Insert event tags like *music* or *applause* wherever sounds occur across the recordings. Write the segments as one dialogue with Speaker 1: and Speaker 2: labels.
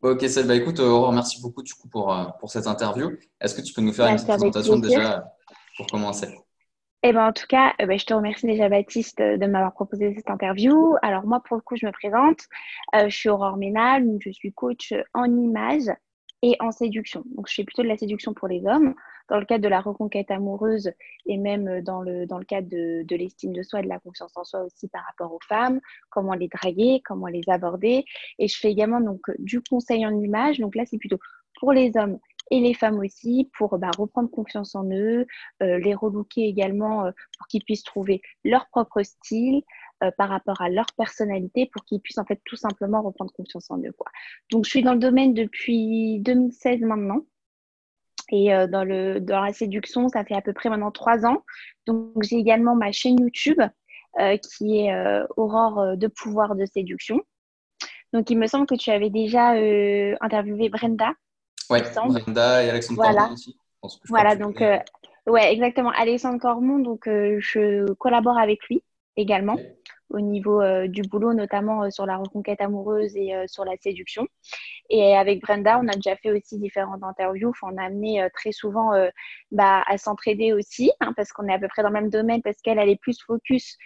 Speaker 1: Ok, ça, bah écoute, Aurore, merci beaucoup du coup pour, euh, pour cette interview. Est-ce que tu peux nous faire une petite présentation déjà pour commencer?
Speaker 2: Eh ben, en tout cas, euh, ben, je te remercie déjà, Baptiste, de m'avoir proposé cette interview. Alors, moi, pour le coup, je me présente. Euh, je suis Aurore Ménal, je suis coach en image et en séduction. Donc, je fais plutôt de la séduction pour les hommes, dans le cadre de la reconquête amoureuse et même dans le, dans le cadre de, de l'estime de soi et de la confiance en soi aussi par rapport aux femmes, comment les draguer, comment les aborder. Et je fais également donc, du conseil en image. Donc là, c'est plutôt pour les hommes et les femmes aussi pour bah, reprendre confiance en eux, euh, les relooker également euh, pour qu'ils puissent trouver leur propre style euh, par rapport à leur personnalité pour qu'ils puissent en fait tout simplement reprendre confiance en eux. Quoi. Donc je suis dans le domaine depuis 2016 maintenant. Et dans, le, dans la séduction, ça fait à peu près maintenant trois ans. Donc j'ai également ma chaîne YouTube qui est Aurore de pouvoir de séduction. Donc il me semble que tu avais déjà interviewé Brenda
Speaker 1: oui, Brenda et Alexandre voilà. aussi.
Speaker 2: voilà, donc, euh, ouais, exactement. Alexandre Cormon, donc euh, je collabore avec lui également au niveau euh, du boulot, notamment sur la reconquête amoureuse et sur la séduction. Et avec Brenda, on a déjà fait aussi différentes interviews. on a amené très souvent bah, à s'entraider aussi, hein, parce qu'on est à peu près dans le même domaine, parce qu'elle, elle est plus focus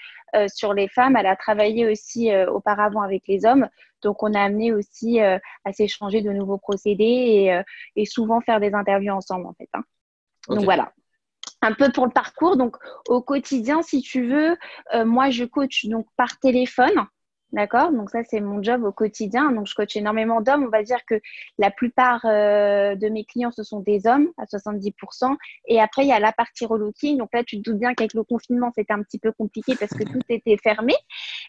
Speaker 2: sur les femmes. Elle a travaillé aussi auparavant avec les hommes. Donc, on a amené aussi euh, à s'échanger de nouveaux procédés euh, et, souvent faire des interviews ensemble, en fait. Hein. Donc, voilà. Un peu pour le parcours. Donc, au quotidien, si tu veux, euh, moi, je coach donc par téléphone. D'accord? Donc ça, c'est mon job au quotidien. Donc je coach énormément d'hommes. On va dire que la plupart euh, de mes clients, ce sont des hommes à 70%. Et après, il y a la partie relooking. Donc là, tu te doutes bien qu'avec le confinement, c'était un petit peu compliqué parce que tout était fermé.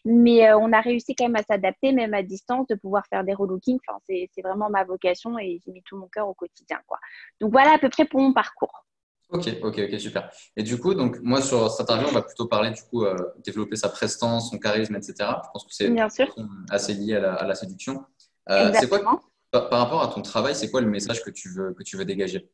Speaker 2: Mais euh, on a réussi quand même à s'adapter, même à distance, de pouvoir faire des relooking. Enfin, c'est vraiment ma vocation et j'ai mis tout mon cœur au quotidien. Quoi. Donc voilà à peu près pour mon parcours.
Speaker 1: Ok, ok, ok, super. Et du coup, donc moi sur cette interview, on va plutôt parler du coup euh, développer sa prestance, son charisme, etc. Je pense que c'est assez lié à la, séduction. Euh, c'est quoi par, rapport à ton travail, c'est quoi le message que tu veux que tu veux dégager?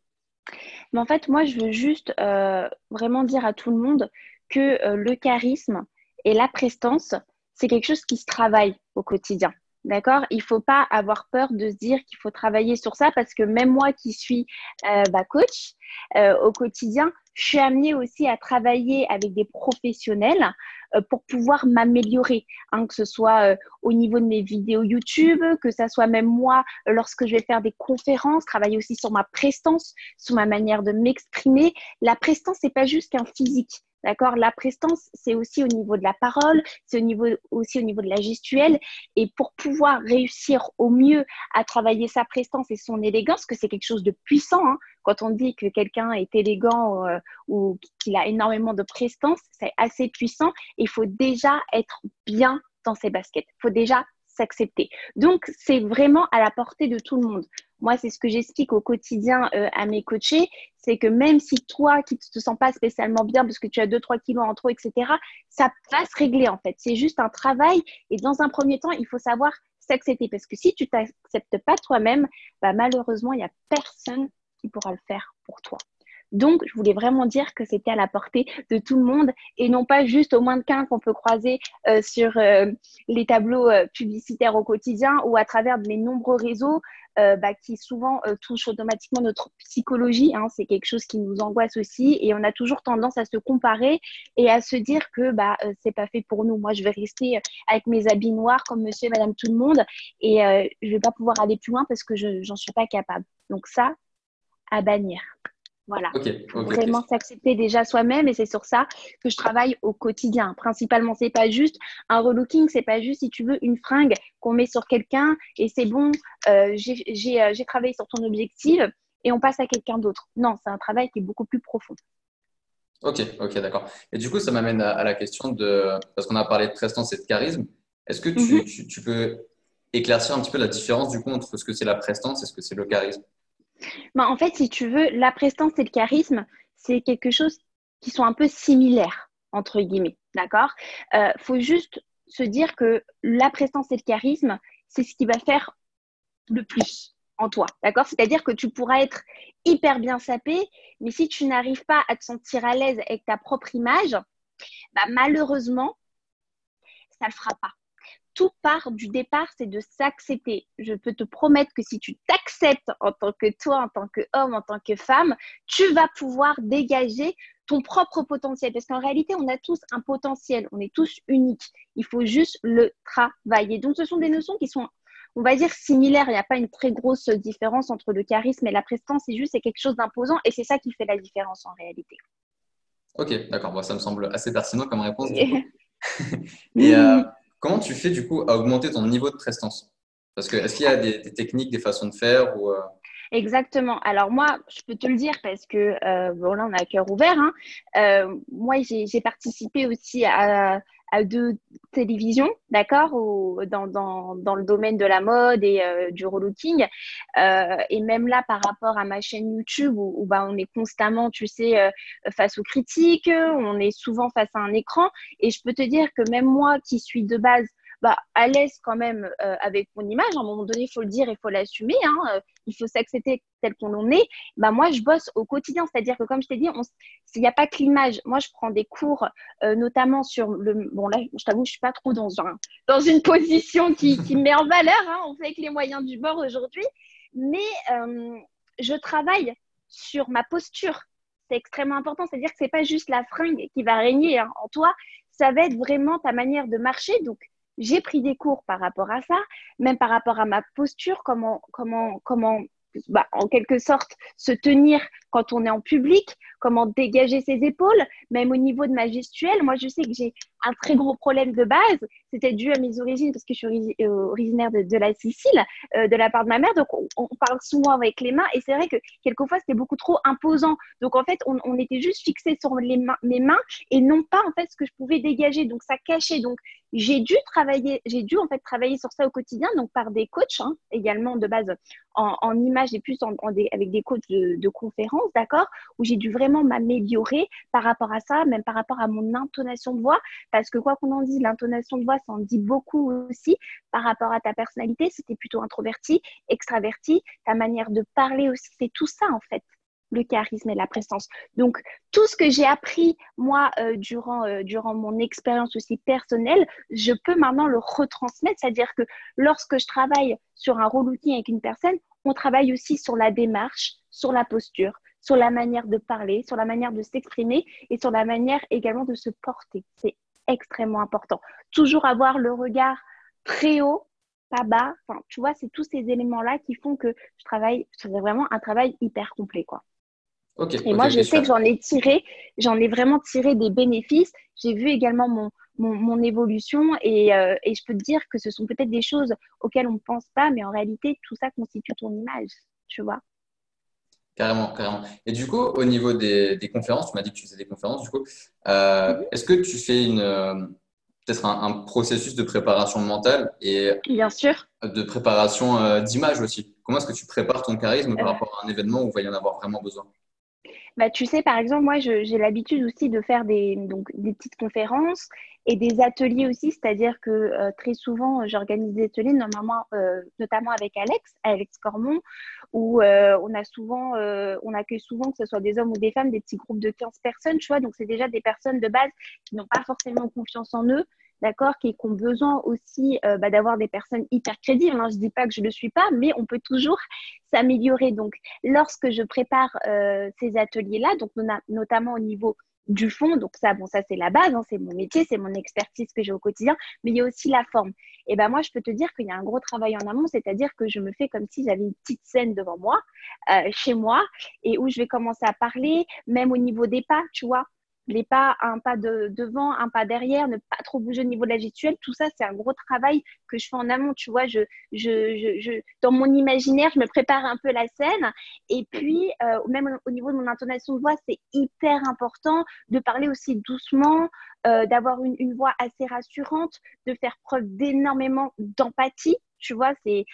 Speaker 2: Mais en fait, moi, je veux juste euh, vraiment dire à tout le monde que le charisme et la prestance, c'est quelque chose qui se travaille au quotidien. D'accord? Il ne faut pas avoir peur de se dire qu'il faut travailler sur ça parce que même moi qui suis euh, bah, coach euh, au quotidien, je suis amenée aussi à travailler avec des professionnels euh, pour pouvoir m'améliorer, hein, que ce soit au niveau de mes vidéos YouTube, que ce soit même moi lorsque je vais faire des conférences, travailler aussi sur ma prestance, sur ma manière de m'exprimer. La prestance, n'est pas juste qu'un physique. D'accord? La prestance, c'est aussi au niveau de la parole, c'est au niveau, aussi au niveau de la gestuelle. Et pour pouvoir réussir au mieux à travailler sa prestance et son élégance, que c'est quelque chose de puissant, hein, quand on dit que quelqu'un est élégant euh, ou qu'il a énormément de prestance, c'est assez puissant. Il faut déjà être bien dans ses baskets. Il faut déjà s'accepter. Donc, c'est vraiment à la portée de tout le monde. Moi, c'est ce que j'explique au quotidien euh, à mes coachés, c'est que même si toi, qui ne te sens pas spécialement bien parce que tu as 2-3 kilos en trop, etc., ça va se régler en fait. C'est juste un travail et dans un premier temps, il faut savoir s'accepter parce que si tu t'acceptes pas toi-même, bah, malheureusement, il n'y a personne qui pourra le faire pour toi. Donc, je voulais vraiment dire que c'était à la portée de tout le monde et non pas juste au moins de 15 qu'on peut croiser euh, sur euh, les tableaux publicitaires au quotidien ou à travers mes nombreux réseaux euh, bah, qui souvent euh, touche automatiquement notre psychologie. Hein. c'est quelque chose qui nous angoisse aussi et on a toujours tendance à se comparer et à se dire que bah euh, c'est pas fait pour nous. Moi, je vais rester avec mes habits noirs comme Monsieur et Madame tout le monde et je vais pas pouvoir aller plus loin parce que je j'en suis pas capable. Donc ça, à bannir. Voilà. Vraiment s'accepter déjà soi-même et c'est sur ça que je travaille au quotidien. Principalement, c'est pas juste un relooking, c'est pas juste si tu veux une fringue qu'on met sur quelqu'un et c'est bon, euh, euh, j'ai travaillé sur ton objectif et on passe à quelqu'un d'autre. Non, c'est un travail qui est beaucoup plus profond.
Speaker 1: Ok, ok, d'accord. Et du coup, ça m'amène à, la question de, parce qu'on a parlé de prestance et de charisme, est-ce que tu, mhm. tu, peux éclaircir un petit peu la différence du coup entre ce que c'est la prestance et ce que c'est le charisme?
Speaker 2: En fait, si tu veux, la prestance et le charisme, c'est quelque chose qui sont un peu similaires, entre guillemets. D'accord? Il euh, faut juste se dire que la prestance et le charisme, c'est ce qui va faire le plus en toi. D'accord? C'est-à-dire que tu pourras être hyper bien sapé, mais si tu n'arrives pas à te sentir à l'aise avec ta propre image, bah, malheureusement, ça ne le fera pas tout part du départ, c'est de s'accepter. Je peux te promettre que si tu t'acceptes en tant que toi, en tant qu'homme, en tant que femme, tu vas pouvoir dégager ton propre potentiel. Parce qu'en réalité, on a tous un potentiel, on est tous uniques. Il faut juste le travailler. Donc, ce sont des notions qui sont, on va dire, similaires. Il n'y a pas une très grosse différence entre le charisme et la prestance. C'est juste, c'est quelque chose d'imposant et c'est ça qui fait la différence en réalité.
Speaker 1: Ok, d'accord. ça me semble assez pertinent comme réponse. *laughs* et euh, comment tu fais du coup à augmenter ton niveau de prestance? Parce que est-ce qu'il y a des, techniques, des façons de faire ou, euh,
Speaker 2: Exactement. Alors moi, je peux te le dire parce que, euh, bon là, on a cœur ouvert. Hein. Euh, moi, j'ai participé aussi à, à deux télévisions, d'accord, dans, dans, dans, le domaine de la mode et euh, du relooking. Euh, et même là, par rapport à ma chaîne YouTube, où, où bah, on est constamment, tu sais, euh, face aux critiques, on est souvent face à un écran. Et je peux te dire que même moi, qui suis de base bah, à l'aise quand même euh, avec mon image. À un moment donné, il faut le dire, il faut l'assumer. Hein, euh, il faut s'accepter tel qu'on en est. Bah, moi, je bosse au quotidien. C'est-à-dire que, comme je t'ai dit, il n'y a pas que l'image. Moi, je prends des cours, euh, notamment sur le. Bon, là, je t'avoue, je ne suis pas trop dans, dans une *laughs* position qui, qui me met en valeur. Hein, on fait avec les moyens du bord aujourd'hui. Mais je travaille sur ma posture. C'est extrêmement important. C'est-à-dire que ce n'est pas juste la fringue qui va régner hein, en toi. Ça va être vraiment ta manière de marcher. Donc, j'ai pris des cours par rapport à ça, même par rapport à ma posture, comment, comment, comment bah, en quelque sorte se tenir quand on est en public, comment dégager ses épaules, même au niveau de ma gestuelle. Moi, je sais que j'ai un très gros problème de base. C'était dû à mes origines parce que je suis euh, originaire de, la Sicile, euh, de la part de ma mère. Donc, on, parle souvent avec les mains et c'est vrai que quelquefois, c'était beaucoup trop imposant. Donc, en fait, on, était juste fixé sur les mains, mes mains et non pas en fait ce que je pouvais dégager. Donc, ça cachait. Donc, j'ai dû travailler, j'ai dû en fait travailler sur ça au quotidien, donc par des coachs hein, également de base en, images et plus avec des coachs de, de conférences, d'accord, où j'ai dû vraiment m'améliorer par rapport à ça, même par rapport à mon intonation de voix, parce que quoi qu'on en dise, l'intonation de voix, ça en dit beaucoup aussi par rapport à ta personnalité, si tu es plutôt introverti, extraverti, ta manière de parler aussi, c'est tout ça en fait le charisme et la présence. Donc, tout ce que j'ai appris, moi, euh, durant, euh, durant mon expérience aussi personnelle, je peux maintenant le retransmettre. C'est-à-dire que lorsque je travaille sur un relooking avec une personne, on travaille aussi sur la démarche, sur la posture, sur la manière de parler, sur la manière de s'exprimer et sur la manière également de se porter. C'est extrêmement important. Toujours avoir le regard très haut, pas bas. Enfin, tu vois, c'est tous ces éléments-là qui font que je travaille, c'est vraiment un travail hyper complet, quoi et moi, je sais que j'en ai tiré, j'en ai vraiment tiré des bénéfices. J'ai vu également mon, mon, évolution et, euh, et, je peux te dire que ce sont peut-être des choses auxquelles on ne pense pas, mais en réalité, tout ça constitue ton image, tu vois.
Speaker 1: Carrément, carrément. Et du coup, au niveau des, des conférences, tu m'as dit que tu faisais des conférences, du coup, euh, mhm. est-ce que tu fais une, euh, peut-être un, processus de préparation mentale et
Speaker 2: Bien sûr.
Speaker 1: de préparation d'image aussi? Comment est-ce que tu prépares ton charisme par rapport à un événement où il va y en avoir vraiment besoin?
Speaker 2: Bah, tu sais, par exemple, moi, j'ai l'habitude aussi de faire des, donc, des petites conférences et des ateliers aussi, c'est-à-dire que euh, très souvent, j'organise des ateliers, notamment, euh, notamment avec Alex, Alex Cormon, où euh, on a souvent, on accueille souvent, que ce soit des hommes ou des femmes, des petits groupes de 15 personnes, tu vois, donc c'est déjà des personnes de base qui n'ont pas forcément confiance en eux, d'accord, qui, ont besoin aussi euh, bah, d'avoir des personnes hyper crédibles. Hein. Je ne dis pas que je ne le suis pas, mais on peut toujours *laughs* s'améliorer. Donc, lorsque je prépare euh, ces ateliers-là, donc notamment au niveau du fond, donc ça, bon, ça c'est la base, hein, c'est mon métier, c'est mon expertise que j'ai au quotidien, mais il y a aussi la forme. Et ben moi, je peux te dire qu'il y a un gros travail en amont, c'est-à-dire que je me fais comme si j'avais une petite scène devant moi, euh, chez moi, et où je vais commencer à parler, même au niveau des pas, tu vois les pas, un pas de, devant, un pas derrière, ne pas trop bouger au niveau de la gestuelle, tout ça, c'est un gros travail que je fais en amont. Tu vois, je, je, je, dans mon imaginaire, je me prépare un peu la scène. Et puis, euh, même au niveau de mon intonation de voix, c'est hyper important de parler aussi doucement, euh, d'avoir une, une voix assez rassurante, de faire preuve d'énormément d'empathie. Tu vois, c'est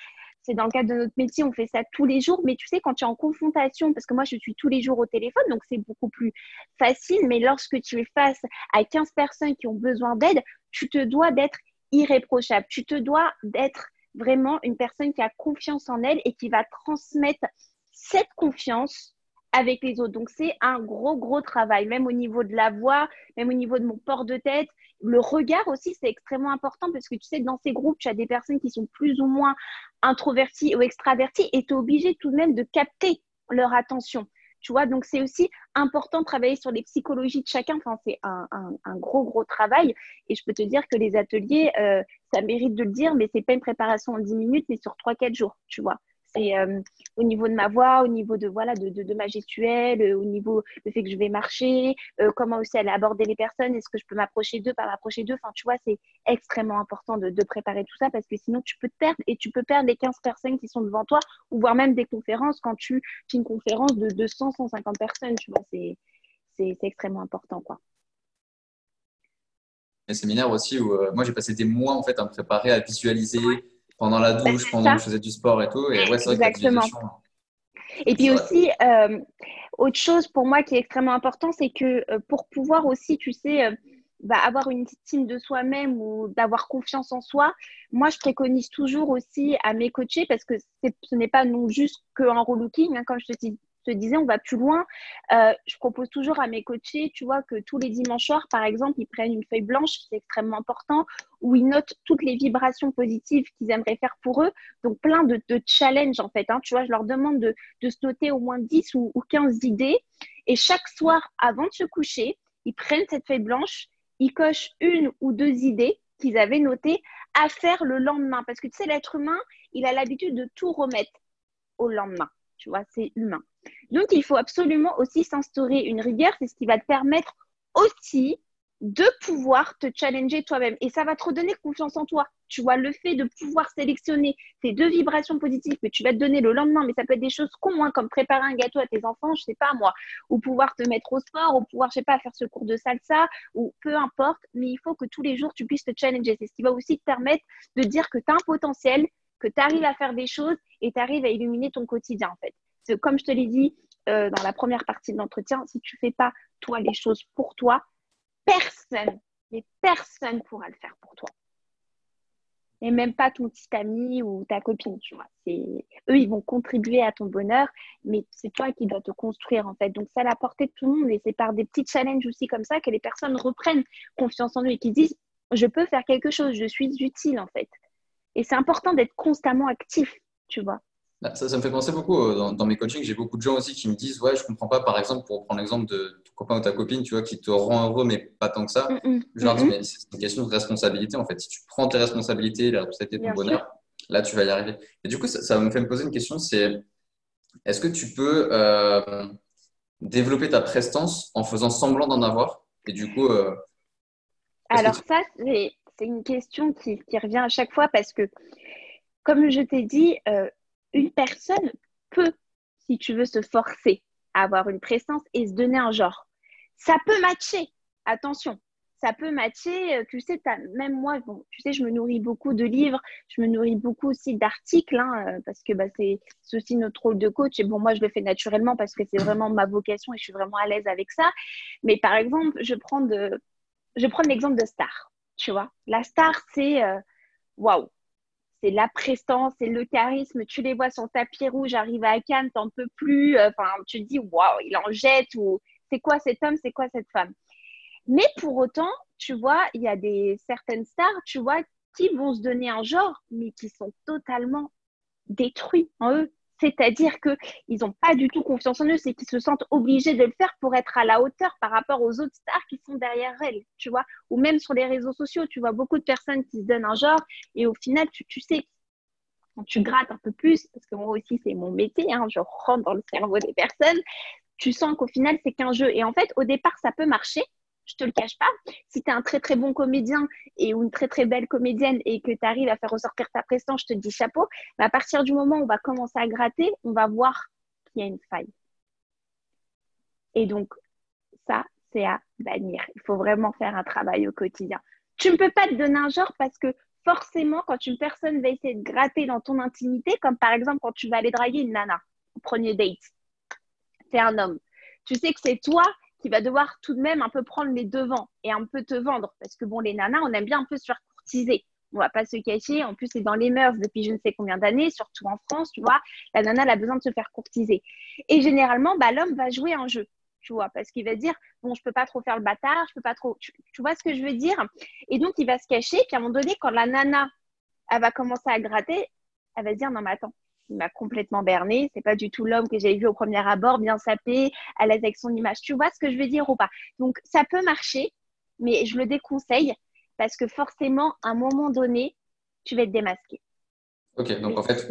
Speaker 2: c'est dans le cadre de notre métier, on fait ça tous les jours. Mais tu sais, quand tu es en confrontation, parce que moi, je suis tous les jours au téléphone, donc c'est beaucoup plus facile. Mais lorsque tu es face à 15 personnes qui ont besoin d'aide, tu te dois d'être irréprochable. Tu te dois d'être vraiment une personne qui a confiance en elle et qui va transmettre cette confiance avec les autres. Donc, c'est un gros, gros travail, même au niveau de la voix, même au niveau de mon port de tête. Le regard aussi, c'est extrêmement important parce que tu sais, dans ces groupes, tu as des personnes qui sont plus ou moins introverties ou extraverties et tu es obligé tout de même de capter leur attention. Tu vois, donc c'est aussi important de travailler sur les psychologies de chacun. Enfin, c'est un, gros, gros travail. Et je peux te dire que les ateliers, euh, ça mérite de le dire, mais c'est pas une préparation en 10 minutes, mais sur 3-4 jours, tu vois. C'est euh, au niveau de ma voix, au niveau de, voilà, de, de, ma gestuelle, euh, au niveau du fait que je vais marcher, euh, comment aussi aller aborder les personnes, est-ce que je peux m'approcher d'eux, pas m'approcher d'eux. Enfin, tu vois, c'est extrêmement important de, de, préparer tout ça parce que sinon, tu peux te perdre et tu peux perdre les 15 personnes qui sont devant toi ou voire même des conférences quand tu fais une conférence de 200, 150 personnes. Tu vois, c'est extrêmement important, quoi
Speaker 1: un séminaire aussi où moi j'ai passé des mois en fait à me préparer, à visualiser, pendant la bah, douche, pendant que je faisais du sport et tout. Et ouais, c'est vrai Exactement.
Speaker 2: Et puis aussi, euh, autre chose pour moi qui est extrêmement important, c'est que euh, pour pouvoir aussi, tu sais, euh, bah, avoir une estime de soi-même ou d'avoir confiance en soi, moi, je préconise toujours aussi à mes coachés, parce que ce n'est pas non juste qu'un relooking, hein, comme je te dis te disais, on va plus loin. Euh, je propose toujours à mes coachés, tu vois, que tous les dimanches soirs, par exemple, ils prennent une feuille blanche, c'est extrêmement important, où ils notent toutes les vibrations positives qu'ils aimeraient faire pour eux. Donc, plein de, challenges, en fait. Hein. Tu vois, je leur demande de, se noter au moins 10 ou, 15 idées. Et chaque soir, avant de se coucher, ils prennent cette feuille blanche, ils cochent une ou deux idées qu'ils avaient notées à faire le lendemain. Parce que tu sais, l'être humain, il a l'habitude de tout remettre au lendemain. Tu vois, c'est humain. Donc, il faut absolument aussi s'instaurer une rigueur. C'est ce qui va te permettre aussi de pouvoir te challenger toi-même. Et ça va te redonner confiance en toi. Tu vois, le fait de pouvoir sélectionner tes deux vibrations positives que tu vas te donner le lendemain, mais ça peut être des choses con, hein, comme préparer un gâteau à tes enfants, je sais pas moi, ou pouvoir te mettre au sport, ou pouvoir, je sais pas, faire ce cours de salsa, ou peu importe, mais il faut que tous les jours, tu puisses te challenger. C'est ce qui va aussi te permettre de dire que tu as un potentiel, que tu arrives à faire des choses et tu arrives à illuminer ton quotidien, en fait comme je te l'ai dit euh, dans la première partie de l'entretien, si tu ne fais pas toi les choses pour toi, personne, mais personne pourra le faire pour toi. Et même pas ton petit ami ou ta copine, tu vois. Eux, ils vont contribuer à ton bonheur, mais c'est toi qui dois te construire, en fait. Donc, ça à la portée de tout le monde. Et c'est par des petits challenges aussi comme ça que les personnes reprennent confiance en eux et qui disent, je peux faire quelque chose, je suis utile, en fait. Et c'est important d'être constamment actif, tu vois.
Speaker 1: Bah, ça, me fait penser beaucoup euh, dans, mes coachings. J'ai beaucoup de gens aussi qui me disent Ouais, je comprends pas, par exemple, pour prendre l'exemple de ton copain ou ta copine, tu vois, qui te rend heureux, mais pas tant que ça. Mm, mm, je leur dis mm, Mais c'est une question de responsabilité, en fait. Si tu prends tes responsabilités, la responsabilité de ton bonheur, là, tu vas y arriver. Et du coup, ça, me fait me poser une question c'est est-ce que tu peux euh, développer ta prestance en faisant semblant d'en avoir? Et du coup. Euh,
Speaker 2: Alors, ça, c'est une question qui, qui, revient à chaque fois parce que, comme je t'ai dit, une personne peut, si tu veux, se forcer à avoir une présence et se donner un genre. Ça peut matcher, attention, ça peut matcher. Euh, tu sais, même moi, tu sais, je me nourris beaucoup de livres, je me nourris beaucoup aussi d'articles, hein, euh, parce que bah, c'est aussi notre rôle de coach. Et bon, moi, je le fais naturellement parce que c'est vraiment ma vocation et je suis vraiment à l'aise avec ça. Mais par exemple, je prends, l'exemple de star. Tu vois, la star, c'est euh, waouh, c'est la prestance, c'est le charisme. Tu les vois sur tapis rouge, arrive à Cannes, t'en peux plus. Enfin, tu te dis, waouh, il en jette ou c'est quoi cet homme, c'est quoi cette femme? Mais pour autant, tu vois, il y a des certaines stars, tu vois, qui vont se donner un genre, mais qui sont totalement détruits en eux. C'est-à-dire qu'ils n'ont pas du tout confiance en eux, c'est qu'ils se sentent obligés de le faire pour être à la hauteur par rapport aux autres stars qui sont derrière elles, tu vois. Ou même sur les réseaux sociaux, tu vois beaucoup de personnes qui se donnent un genre et au final, tu, sais, quand tu grattes un peu plus, parce que moi aussi, c'est mon métier, hein, je rentre dans le cerveau des personnes, tu sens qu'au final, c'est qu'un jeu. Et en fait, au départ, ça peut marcher, je te le cache pas. Si tu es un très très bon comédien et ou une très très belle comédienne et que tu arrives à faire ressortir ta prestance, je te dis chapeau. Mais à partir du moment où on va commencer à gratter, on va voir qu'il y a une faille. Et donc, ça, c'est à bannir. Il faut vraiment faire un travail au quotidien. Tu ne peux pas te donner un genre parce que forcément, quand une personne va essayer de gratter dans ton intimité, comme par exemple quand tu vas aller draguer une nana au premier date, c'est un homme. Tu sais que c'est toi va devoir tout de même un peu prendre les devants et un peu te vendre. Parce que bon, les nanas, on aime bien un peu se faire courtiser. On va pas se cacher. En plus, c'est dans les mœurs depuis je ne sais combien d'années, surtout en France, tu vois. La nana, elle a besoin de se faire courtiser. Et généralement, bah, l'homme va jouer un jeu, tu vois, parce qu'il va dire, bon, je peux pas trop faire le bâtard, je peux pas trop. Tu, vois ce que je veux dire? Et donc, il va se cacher. Puis à un moment donné, quand la nana, elle va commencer à gratter, elle va dire, non, mais attends, il m'a complètement berné. C'est pas du tout l'homme que j'avais vu au premier abord, bien sapé, à l'aise avec son image. Tu vois ce que je veux dire ou pas? Donc, ça peut marcher, mais je le déconseille parce que forcément, à un moment donné, tu vas être démasqué.
Speaker 1: Ok, donc en fait,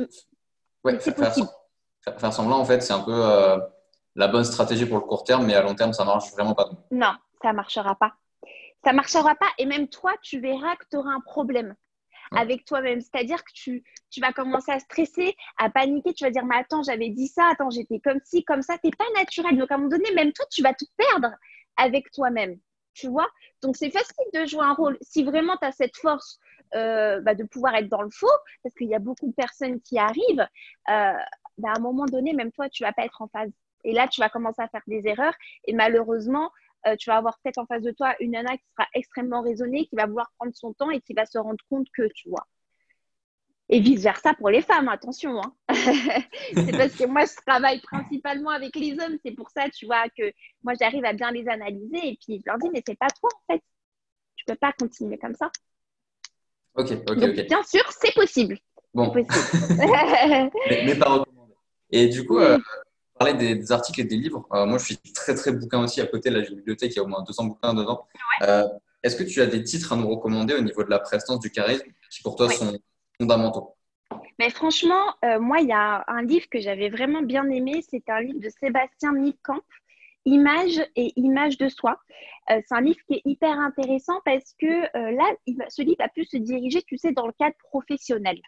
Speaker 1: ouais, faire, semblant, en fait, c'est un peu euh, la bonne stratégie pour le court terme, mais à long terme, ça marche vraiment pas.
Speaker 2: Non, ça marchera pas. Ça marchera pas, et même toi, tu verras que tu auras un problème avec toi-même. C'est-à-dire que tu, tu vas commencer à stresser, à paniquer. Tu vas dire, mais attends, j'avais dit ça, attends, j'étais comme ci, comme ça. Tu pas naturel. Donc, à un moment donné, même toi, tu vas te perdre avec toi-même tu vois? Donc, c'est facile de jouer un rôle. Si vraiment tu as cette force euh, bah, de pouvoir être dans le faux, parce qu'il y a beaucoup de personnes qui arrivent, euh, bah, à un moment donné, même toi, tu vas pas être en phase. Et là, tu vas commencer à faire des erreurs. Et malheureusement, euh, tu vas avoir peut-être en face de toi une nana qui sera extrêmement raisonnée, qui va vouloir prendre son temps et qui va se rendre compte que, tu vois. Et vice-versa pour les femmes, attention. Hein. *laughs* c'est parce que moi, je travaille principalement avec les hommes. C'est pour ça, tu vois, que moi, j'arrive à bien les analyser. Et puis, je leur dis, mais c'est pas toi, en fait. Tu peux pas continuer comme ça.
Speaker 1: Ok, ok, ok.
Speaker 2: Bien sûr, c'est possible.
Speaker 1: Bon. Possible. mais, pas recommandé. Et du coup, euh, parler des, articles et des livres. Euh, moi, je suis très, très bouquin aussi. À côté, de la bibliothèque, il y a au moins 200 bouquins dedans. Euh, est-ce que tu as des titres à nous recommander au niveau de la prestance, du charisme, qui pour toi sont fondamentaux?
Speaker 2: Mais franchement, euh, moi, il y a un livre que j'avais vraiment bien aimé. C'est un livre de Sébastien Midcamp, Images et images de soi. Euh, c'est un livre qui est hyper intéressant parce que euh, là, ce livre a pu se diriger, tu sais, dans le cadre professionnel.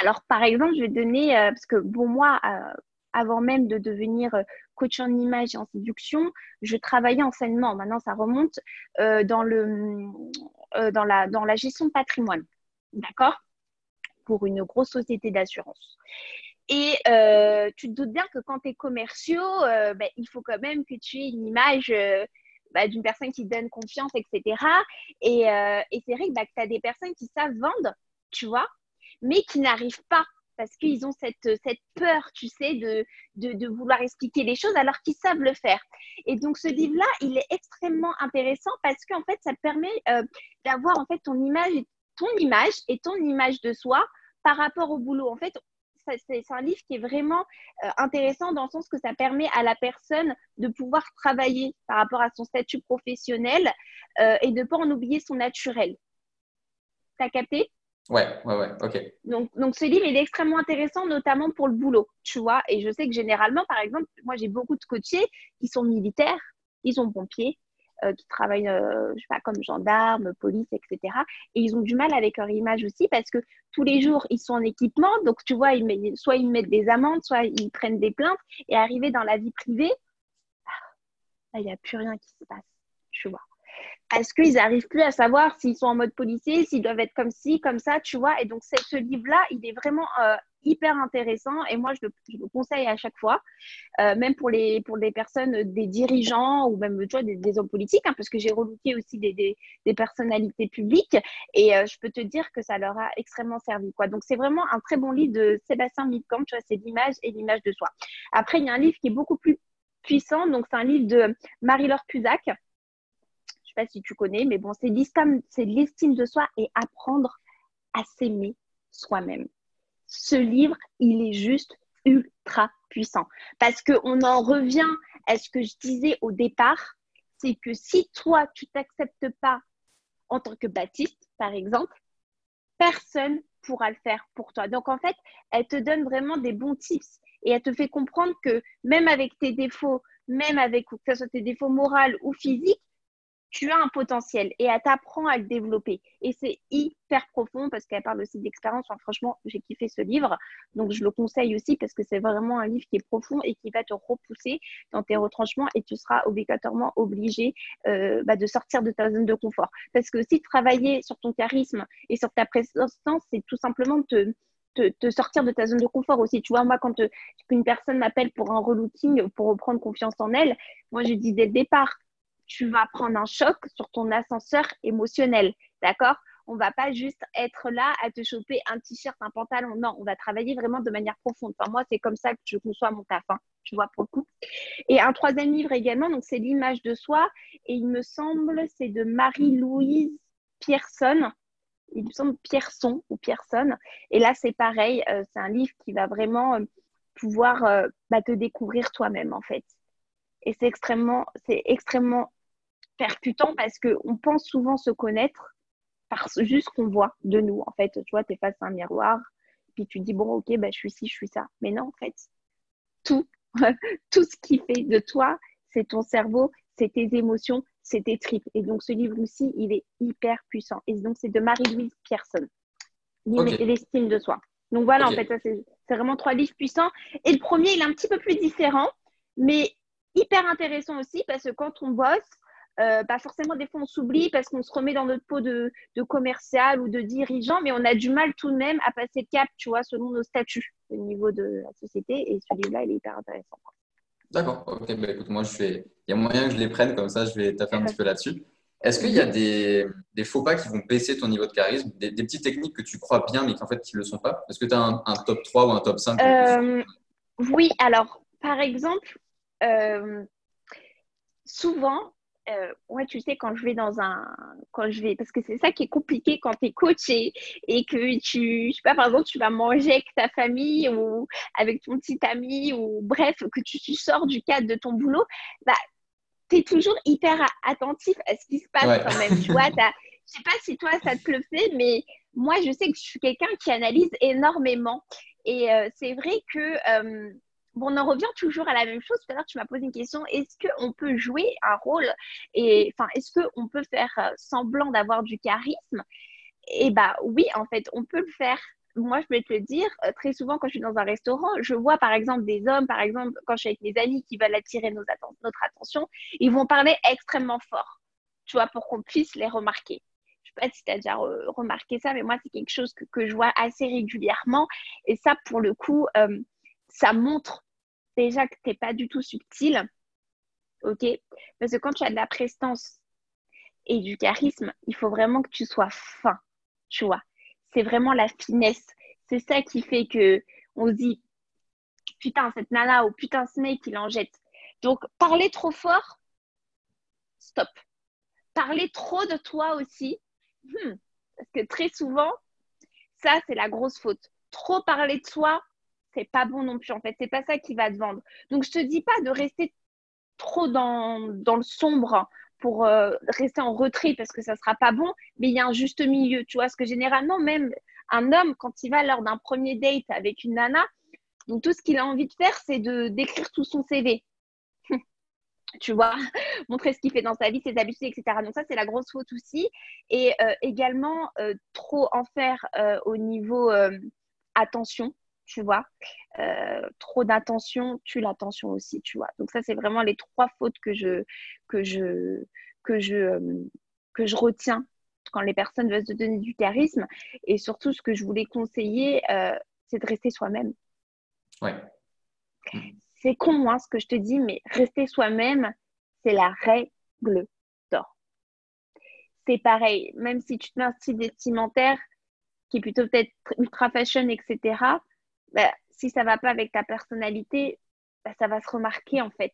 Speaker 2: Alors, par exemple, je vais donner, parce que bon, moi, avant même de devenir coach en image et en séduction, je travaillais enseignement. Maintenant, ça remonte dans, le, dans, la, dans la gestion de patrimoine. D'accord? Pour une grosse société d'assurance. Et euh, tu te doutes bien que quand tu es commerciaux, euh, ben, il faut quand même que tu aies une image euh, ben, d'une personne qui donne confiance, etc. Et, c'est vrai que, ben, tu as des personnes qui savent vendre, tu vois, mais qui n'arrivent pas parce qu'ils ont cette, cette peur, tu sais, de, de, vouloir expliquer les choses alors qu'ils savent le faire. Et donc, ce livre-là, il est extrêmement intéressant parce qu'en fait, ça permet d'avoir en fait ton image ton image et ton image de soi par rapport au boulot. En fait, c'est un livre qui est vraiment euh, intéressant dans le sens que ça permet à la personne de pouvoir travailler par rapport à son statut professionnel euh, et de ne pas en oublier son naturel. T'as capté?
Speaker 1: Ouais, ouais, ouais, ok.
Speaker 2: Donc, donc, ce livre, il est extrêmement intéressant, notamment pour le boulot, tu vois. Et je sais que généralement, par exemple, moi, j'ai beaucoup de coachés qui sont militaires, ils sont pompiers, euh, qui travaillent, euh, je sais pas, comme gendarmes, police, etc. Et ils ont du mal avec leur image aussi parce que tous les jours, ils sont en équipement. Donc, tu vois, ils soit ils mettent des amendes, soit ils prennent des plaintes. Et arriver dans la vie privée, ah, il n'y a plus rien qui se passe, tu vois. Parce qu'ils n'arrivent plus à savoir s'ils sont en mode policier, s'ils doivent être comme ci, comme ça, tu vois. Et donc, ce livre-là, il est vraiment euh, hyper intéressant et moi je le, conseille à chaque fois, euh, même pour les, pour les personnes, des dirigeants ou même tu vois, des, hommes politiques, hein, parce que j'ai relooké aussi des, des, personnalités publiques et euh, je peux te dire que ça leur a extrêmement servi. Quoi. Donc c'est vraiment un très bon livre de Sébastien Midcamp, tu vois, c'est l'image et l'image de soi. Après, il y a un livre qui est beaucoup plus puissant, donc c'est un livre de Marie-Laure Cusac. Sais pas si tu connais, mais bon, c'est l'estime de soi et apprendre à s'aimer soi-même ce livre, il est juste ultra puissant. Parce qu'on en revient à ce que je disais au départ, c'est que si toi, tu t'acceptes pas en tant que Baptiste, par exemple, personne pourra le faire pour toi. Donc, en fait, elle te donne vraiment des bons tips et elle te fait comprendre que même avec tes défauts, même avec que ce soit tes défauts moraux ou physiques, tu as un potentiel et elle t'apprend à le développer. Et c'est hyper profond parce qu'elle parle aussi d'expérience. franchement, j'ai kiffé ce livre. Donc, je le conseille aussi parce que c'est vraiment un livre qui est profond et qui va te repousser dans tes retranchements et tu seras obligatoirement obligé euh, bah, de sortir de ta zone de confort. Parce que si travailler sur ton charisme et sur ta présence, c'est tout simplement te, te, sortir de ta zone de confort aussi. Tu vois, moi, quand euh, une personne m'appelle pour un relooking, pour reprendre confiance en elle, moi, je dis dès le départ, tu vas prendre un choc sur ton ascenseur émotionnel. D'accord? On va pas juste être là à te choper un t-shirt, un pantalon. Non, on va travailler vraiment de manière profonde. Enfin, moi, c'est comme ça que je conçois mon taf, hein, tu vois, pour le coup. Et un troisième livre également, donc c'est l'image de soi. Et il me semble, c'est de Marie-Louise Pierson. Il me semble Pierson ou Pierson. Et là, c'est pareil. Euh, c'est un livre qui va vraiment euh, pouvoir euh, bah, te découvrir toi-même, en fait. Et c'est extrêmement, c'est extrêmement percutant parce qu'on pense souvent se connaître par juste qu'on voit de nous. En fait, tu vois, tu es face à un miroir, puis tu dis, bon, ok, bah, je suis ci, je suis ça. Mais non, en fait, tout, *laughs* tout ce qui fait de toi, c'est ton cerveau, c'est tes émotions, c'est tes tripes. Et donc, ce livre aussi, il est hyper puissant. Et donc, c'est de Marie-Louise Pierson, l'estime de soi. Donc voilà, en fait, c'est vraiment trois livres puissants. Et le premier, il est un petit peu plus différent, mais hyper intéressant aussi parce que quand on bosse, euh, bah forcément, des fois, on s'oublie parce qu'on se remet dans notre peau de, commercial ou de dirigeant, mais on a du mal tout de même à passer le cap, tu vois, selon nos statuts au niveau de la société. Et celui-là, il est hyper intéressant.
Speaker 1: D'accord. Ok. Bah, écoute, moi, je fais. Il y a moyen que je les prenne comme ça. Je vais taper un petit peu là-dessus. Est-ce qu'il y a des, faux pas qui vont baisser ton niveau de charisme, des, petites techniques que tu crois bien, mais qu'en fait, qui ne le sont pas? Est-ce que tu as un, top 3 ou un top 5
Speaker 2: euh, Oui. Alors, par exemple, euh, souvent, euh, ouais, tu sais, quand je vais dans un. Quand je vais, parce que c'est ça qui est compliqué quand tu es coaché et que tu. Je sais pas, par exemple, tu vas manger avec ta famille ou avec ton petit ami ou bref, que tu, sors du cadre de ton boulot, bah, tu es toujours hyper attentif à ce qui se passe quand même. Tu vois, *laughs* je sais pas si toi ça te le fait, mais moi je sais que je suis quelqu'un qui analyse énormément. Et euh, c'est vrai que. Euh, on en revient toujours à la même chose. Tout à l'heure, tu m'as posé une question. Est-ce qu'on peut jouer un rôle et enfin, est-ce qu'on peut faire euh, semblant d'avoir du charisme? Eh bah oui, en fait, on peut le faire. Moi, je peux te le dire, euh, très souvent quand je suis dans un restaurant, je vois par exemple des hommes, par exemple, quand je suis avec mes amis qui veulent attirer notre attention, ils vont parler extrêmement fort, tu vois, pour qu'on puisse les remarquer. Je ne sais pas si tu as déjà remarqué ça, mais moi, c'est quelque chose que, je vois assez régulièrement. Et ça, pour le coup, euh, ça montre déjà que tu n'es pas du tout subtil. OK? Parce que quand tu as de la prestance et du charisme, il faut vraiment que tu sois fin, tu vois? C'est vraiment la finesse. C'est ça qui fait que on se dit putain cette nana ou putain ce mec il en jette. Donc parler trop fort, stop. Parler trop de toi aussi, hmm, parce que très souvent, ça c'est la grosse faute. Trop parler de soi, c'est pas bon non plus en fait. C'est pas ça qui va te vendre. Donc je te dis pas de rester trop dans, dans le sombre pour euh, rester en retrait parce que ça sera pas bon, mais il y a un juste milieu, tu vois. Parce que généralement, même un homme, quand il va lors d'un premier date avec une nana, donc tout ce qu'il a envie de faire, c'est de d'écrire tout son CV. *laughs* tu vois, *laughs* montrer ce qu'il fait dans sa vie, ses habitudes, etc. Donc ça, c'est la grosse faute aussi. Et euh, également, euh, trop en faire au niveau attention tu vois. Euh, trop d'attention tue l'attention aussi, tu vois. Donc ça, c'est vraiment les trois fautes que je, que je, que je, euh, que je retiens quand les personnes veulent se donner du charisme. Et surtout, ce que je voulais conseiller, euh, c'est de rester soi-même.
Speaker 1: Ouais.
Speaker 2: C'est con, hein, ce que je te dis, mais rester soi-même, c'est la règle d'or. C'est pareil, même si tu te mets un style vestimentaire qui est plutôt peut-être ultra fashion, etc., bah, si ça va pas avec ta personnalité, bah, ça va se remarquer en fait.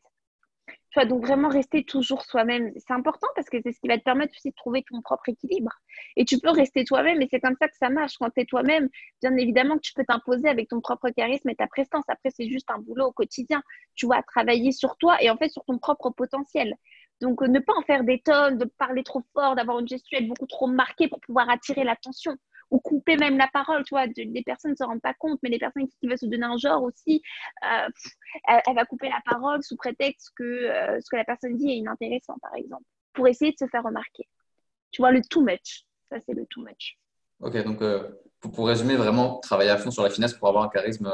Speaker 2: Tu donc vraiment rester toujours soi-même. C'est important parce que c'est ce qui va te permettre aussi de trouver ton propre équilibre. Et tu peux rester toi-même et c'est comme ça que ça marche. Quand tu es toi-même, bien évidemment que tu peux t'imposer avec ton propre charisme et ta prestance. Après, c'est juste un boulot au quotidien. Tu vois, travailler sur toi et en fait sur ton propre potentiel. Donc, euh, ne pas en faire des tonnes, de parler trop fort, d'avoir une gestuelle beaucoup trop marquée pour pouvoir attirer l'attention ou couper même la parole, tu vois, les personnes ne se rendent pas compte, mais les personnes qui, veulent se donner un genre aussi, euh, elle, va couper la parole sous prétexte que euh, ce que la personne dit est inintéressant, par exemple, pour essayer de se faire remarquer. Tu vois, le too much, ça c'est le too much.
Speaker 1: Ok, donc euh, pour, résumer, vraiment travailler à fond sur la finesse pour avoir un charisme.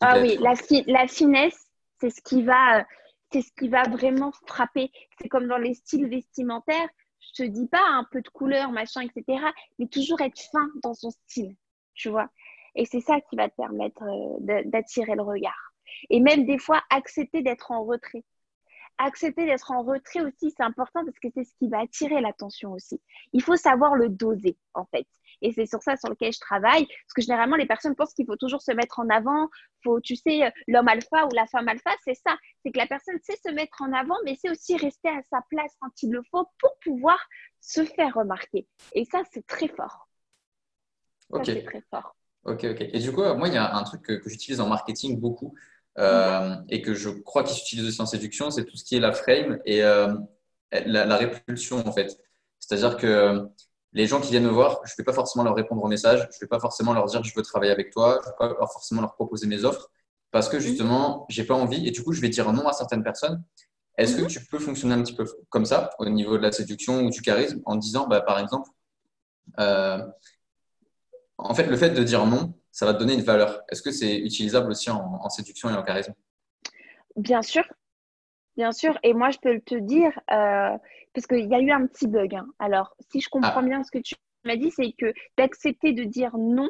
Speaker 2: ah oui, la, la finesse, c'est ce qui va c'est ce qui va vraiment frapper. C'est comme dans les styles vestimentaires je te dis pas un peu de couleur, machin, etc., mais toujours être fin dans son style, tu vois. Et c'est ça qui va te permettre euh, d'attirer le regard. Et même des fois, accepter d'être en retrait. Accepter d'être en retrait aussi, c'est important parce que c'est ce qui va attirer l'attention aussi. Il faut savoir le doser, en fait. Et c'est sur ça sur lequel je travaille. Parce que généralement, les personnes pensent qu'il faut toujours se mettre en avant. Faut, tu sais, l'homme alpha ou la femme alpha, c'est ça. C'est que la personne sait se mettre en avant, mais c'est aussi rester à sa place quand il le faut pour pouvoir se faire remarquer. Et ça, c'est très fort.
Speaker 1: Ok. c'est très fort. Ok, ok. Et du coup, moi, il y a un truc que, j'utilise en marketing beaucoup euh, et que je crois qu'il s'utilise aussi en séduction, c'est tout ce qui est la frame et euh, la, répulsion, en fait. C'est-à-dire que les gens qui viennent me voir, je ne vais pas forcément leur répondre au message, je ne vais pas forcément leur dire je veux travailler avec toi, je ne vais pas forcément leur proposer mes offres parce que justement, j'ai pas envie et du coup, je vais dire non à certaines personnes. Est-ce que mhm. tu peux fonctionner un petit peu comme ça au niveau de la séduction ou du charisme en disant, bah, par exemple, euh, en fait, le fait de dire non, ça va te donner une valeur. Est-ce que c'est utilisable aussi en, séduction et en charisme?
Speaker 2: Bien sûr, bien sûr. Et moi, je peux te dire, euh, parce qu'il y a eu un petit bug. Hein. Alors, si je comprends ah. bien ce que tu m'as dit, c'est que d'accepter de dire non,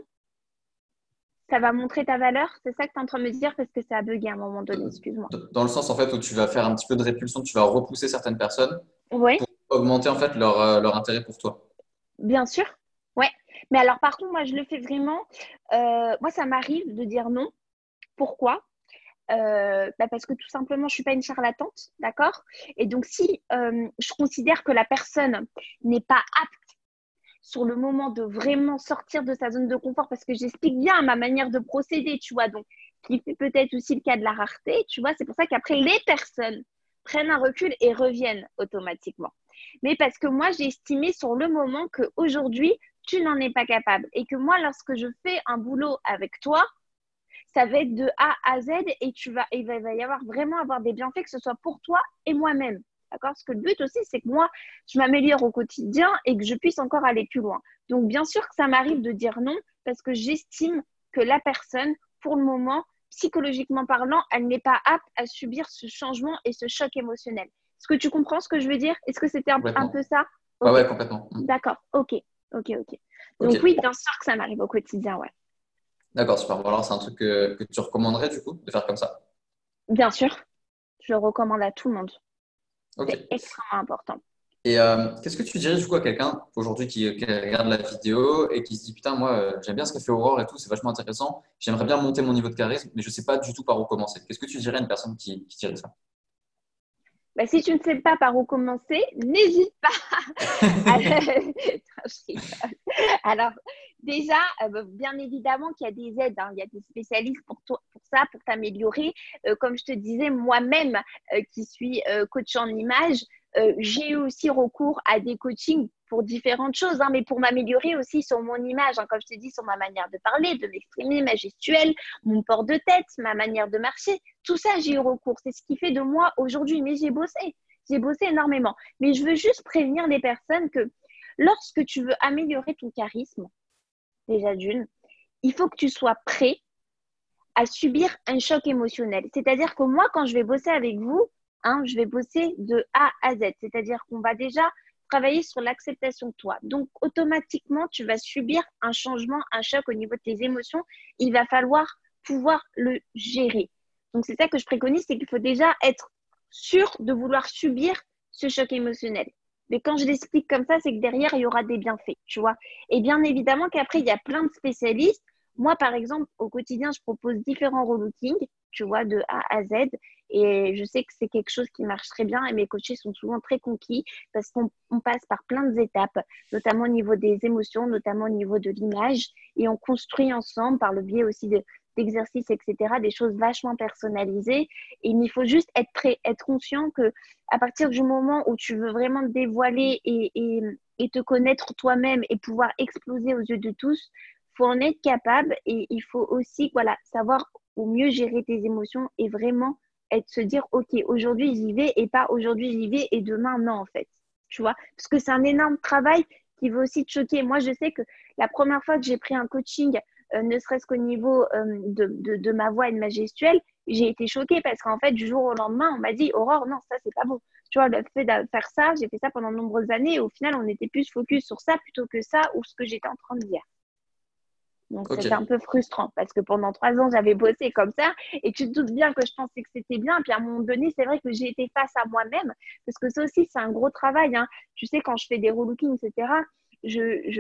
Speaker 2: ça va montrer ta valeur. C'est ça que tu es en train de me dire parce que ça a bugué à un moment donné, excuse-moi.
Speaker 1: Dans le sens, en fait, où tu vas faire un petit peu de répulsion, tu vas repousser certaines personnes pour augmenter, en fait, leur, euh, leur intérêt pour toi.
Speaker 2: Bien sûr, ouais. Mais alors, par contre, moi, je le fais vraiment. Euh, moi, ça m'arrive de dire non. Pourquoi? Euh, bah, parce que tout simplement, je ne suis pas une charlatante, d'accord? Et donc, si euh, je considère que la personne n'est pas apte sur le moment de vraiment sortir de sa zone de confort, parce que j'explique bien ma manière de procéder, tu vois, donc qui fait peut-être aussi le cas de la rareté, tu vois, c'est pour ça qu'après, les personnes prennent un recul et reviennent automatiquement. Mais parce que moi, j'ai estimé sur le moment qu'aujourd'hui, tu n'en es pas capable. Et que moi, lorsque je fais un boulot avec toi, ça va être de A à Z et tu vas, il va, y avoir vraiment avoir des bienfaits, que ce soit pour toi et moi-même. D'accord? Parce que le but aussi, c'est que moi, je m'améliore au quotidien et que je puisse encore aller plus loin. Donc, bien sûr que ça m'arrive de dire non parce que j'estime que la personne, pour le moment, psychologiquement parlant, elle n'est pas apte à subir ce changement et ce choc émotionnel. Est-ce que tu comprends ce que je veux dire? Est-ce que c'était un, peu ça?
Speaker 1: Oui, ouais, complètement.
Speaker 2: D'accord, ok. Ok, ok. Donc oui, bien sûr que ça m'arrive au quotidien, ouais.
Speaker 1: D'accord, super. alors c'est un truc que, tu recommanderais du coup, de faire comme ça?
Speaker 2: Bien sûr. Je le recommande à tout le monde. C'est extrêmement important.
Speaker 1: Et euh, qu'est-ce que tu dirais du coup à quelqu'un aujourd'hui qui, regarde la vidéo et qui se dit putain moi euh, j'aime bien ce qu'a fait Aurore et tout, c'est vachement intéressant, j'aimerais bien monter mon niveau de charisme mais je ne sais pas du tout par où commencer. Qu'est-ce que tu dirais à une personne qui, qui dirait ça?
Speaker 2: Bah, si tu ne sais pas par où commencer, n'hésite pas. *laughs* *laughs* *laughs* Alors, déjà, euh, bien évidemment qu'il y a des aides, hein. il y a des spécialistes pour, pour ça, pour t'améliorer. Euh, comme je te disais, moi-même, euh, qui suis coach en image, j'ai eu aussi recours à des coachings pour différentes choses, hein, mais pour m'améliorer aussi sur mon image, hein, comme je te dis, sur ma manière de parler, de m'exprimer, ma gestuelle, mon port de tête, ma manière de marcher. Tout ça, j'ai eu recours. C'est ce qui fait de moi aujourd'hui. Mais j'ai bossé. J'ai bossé énormément. Mais je veux juste prévenir les personnes que lorsque tu veux améliorer ton charisme, déjà d'une, il faut que tu sois prêt à subir un choc émotionnel. C'est-à-dire que moi, quand je vais bosser avec vous, hein, je vais bosser de A à Z. C'est-à-dire qu'on va déjà travailler sur l'acceptation de toi. Donc, automatiquement, tu vas subir un changement, un choc au niveau de tes émotions. Il va falloir pouvoir le gérer. Donc, c'est ça que je préconise, c'est qu'il faut déjà être sûr de vouloir subir ce choc émotionnel. Mais quand je l'explique comme ça, c'est que derrière, il y aura des bienfaits, tu vois. Et bien évidemment qu'après, il y a plein de spécialistes. Moi, par exemple, au quotidien, je propose différents relookings, tu vois, de A à Z. Et je sais que c'est quelque chose qui marche très bien et mes coachés sont souvent très conquis parce qu'on passe par plein d'étapes, notamment au niveau des émotions, notamment au niveau de l'image. Et on construit ensemble par le biais aussi d'exercices, etc., des choses vachement personnalisées. Et il faut juste être prêt, être conscient que à partir du moment où tu veux vraiment te dévoiler et, et, te connaître toi-même et pouvoir exploser aux yeux de tous, faut en être capable et il faut aussi voilà, savoir au mieux gérer tes émotions et vraiment être se dire ok aujourd'hui j'y vais et pas aujourd'hui j'y vais et demain non en fait tu vois? Parce que c'est un énorme travail qui veut aussi te choquer moi je sais que la première fois que j'ai pris un coaching euh, ne serait-ce qu'au niveau euh, de, de, de, ma voix et de ma gestuelle j'ai été choquée parce qu'en fait du jour au lendemain on m'a dit Aurore non ça c'est pas bon tu vois le fait de faire ça j'ai fait ça pendant de nombreuses années et au final on était plus focus sur ça plutôt que ça ou ce que j'étais en train de dire donc c'était un peu frustrant parce que pendant trois ans, j'avais bossé comme ça et tu te doutes bien que je pensais que c'était bien. Puis à un moment donné, c'est vrai que j'ai été face à moi-même parce que ça aussi, c'est un gros travail. Hein. Tu sais, quand je fais des relookings, etc.,